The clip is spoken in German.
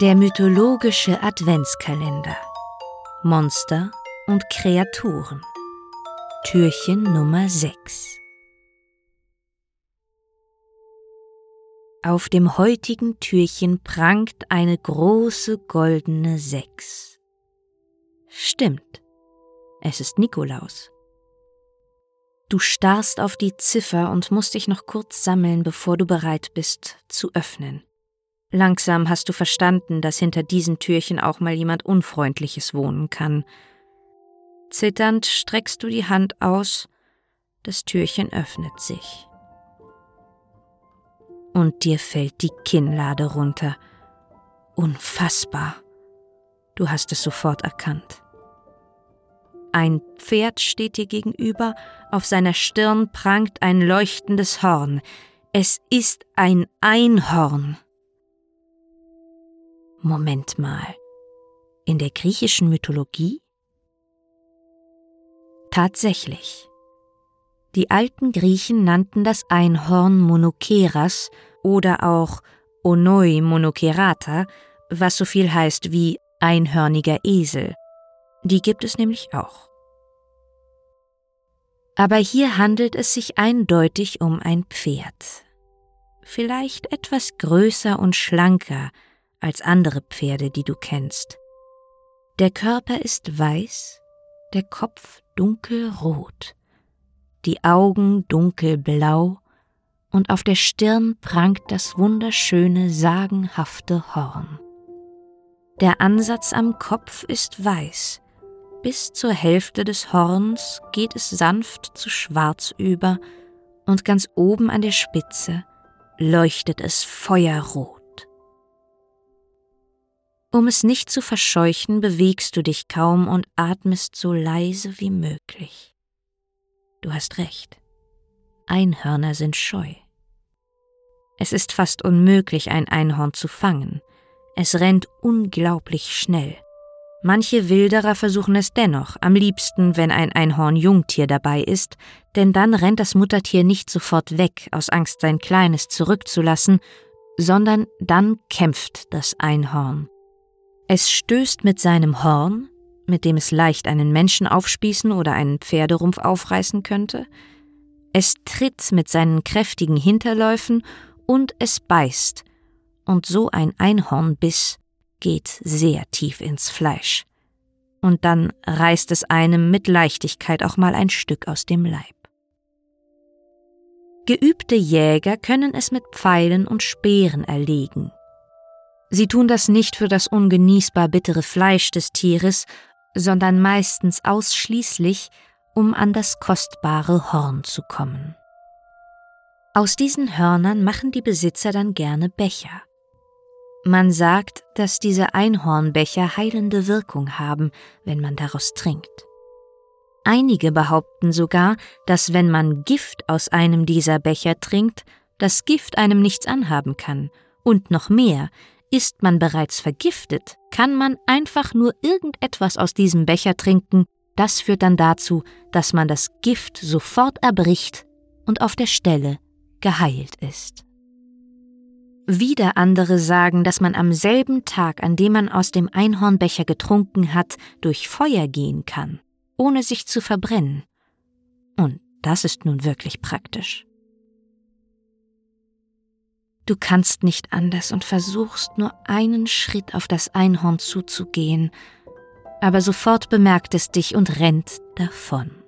Der mythologische Adventskalender. Monster und Kreaturen. Türchen Nummer 6. Auf dem heutigen Türchen prangt eine große goldene Sechs. Stimmt, es ist Nikolaus. Du starrst auf die Ziffer und musst dich noch kurz sammeln, bevor du bereit bist zu öffnen. Langsam hast du verstanden, dass hinter diesen Türchen auch mal jemand Unfreundliches wohnen kann. Zitternd streckst du die Hand aus, das Türchen öffnet sich. Und dir fällt die Kinnlade runter. Unfassbar. Du hast es sofort erkannt. Ein Pferd steht dir gegenüber, auf seiner Stirn prangt ein leuchtendes Horn. Es ist ein Einhorn. Moment mal. In der griechischen Mythologie? Tatsächlich. Die alten Griechen nannten das Einhorn Monokeras oder auch Onoi Monokerata, was so viel heißt wie einhörniger Esel. Die gibt es nämlich auch. Aber hier handelt es sich eindeutig um ein Pferd. Vielleicht etwas größer und schlanker als andere Pferde, die du kennst. Der Körper ist weiß, der Kopf dunkelrot, die Augen dunkelblau und auf der Stirn prangt das wunderschöne, sagenhafte Horn. Der Ansatz am Kopf ist weiß, bis zur Hälfte des Horns geht es sanft zu schwarz über, und ganz oben an der Spitze leuchtet es feuerrot. Um es nicht zu verscheuchen, bewegst du dich kaum und atmest so leise wie möglich. Du hast recht. Einhörner sind scheu. Es ist fast unmöglich, ein Einhorn zu fangen. Es rennt unglaublich schnell. Manche Wilderer versuchen es dennoch, am liebsten, wenn ein Einhorn-Jungtier dabei ist, denn dann rennt das Muttertier nicht sofort weg, aus Angst, sein Kleines zurückzulassen, sondern dann kämpft das Einhorn. Es stößt mit seinem Horn, mit dem es leicht einen Menschen aufspießen oder einen Pferderumpf aufreißen könnte, es tritt mit seinen kräftigen Hinterläufen und es beißt, und so ein Einhornbiss geht sehr tief ins Fleisch. Und dann reißt es einem mit Leichtigkeit auch mal ein Stück aus dem Leib. Geübte Jäger können es mit Pfeilen und Speeren erlegen, Sie tun das nicht für das ungenießbar bittere Fleisch des Tieres, sondern meistens ausschließlich, um an das kostbare Horn zu kommen. Aus diesen Hörnern machen die Besitzer dann gerne Becher. Man sagt, dass diese Einhornbecher heilende Wirkung haben, wenn man daraus trinkt. Einige behaupten sogar, dass wenn man Gift aus einem dieser Becher trinkt, das Gift einem nichts anhaben kann, und noch mehr, ist man bereits vergiftet, kann man einfach nur irgendetwas aus diesem Becher trinken, das führt dann dazu, dass man das Gift sofort erbricht und auf der Stelle geheilt ist. Wieder andere sagen, dass man am selben Tag, an dem man aus dem Einhornbecher getrunken hat, durch Feuer gehen kann, ohne sich zu verbrennen. Und das ist nun wirklich praktisch. Du kannst nicht anders und versuchst nur einen Schritt auf das Einhorn zuzugehen, aber sofort bemerkt es dich und rennt davon.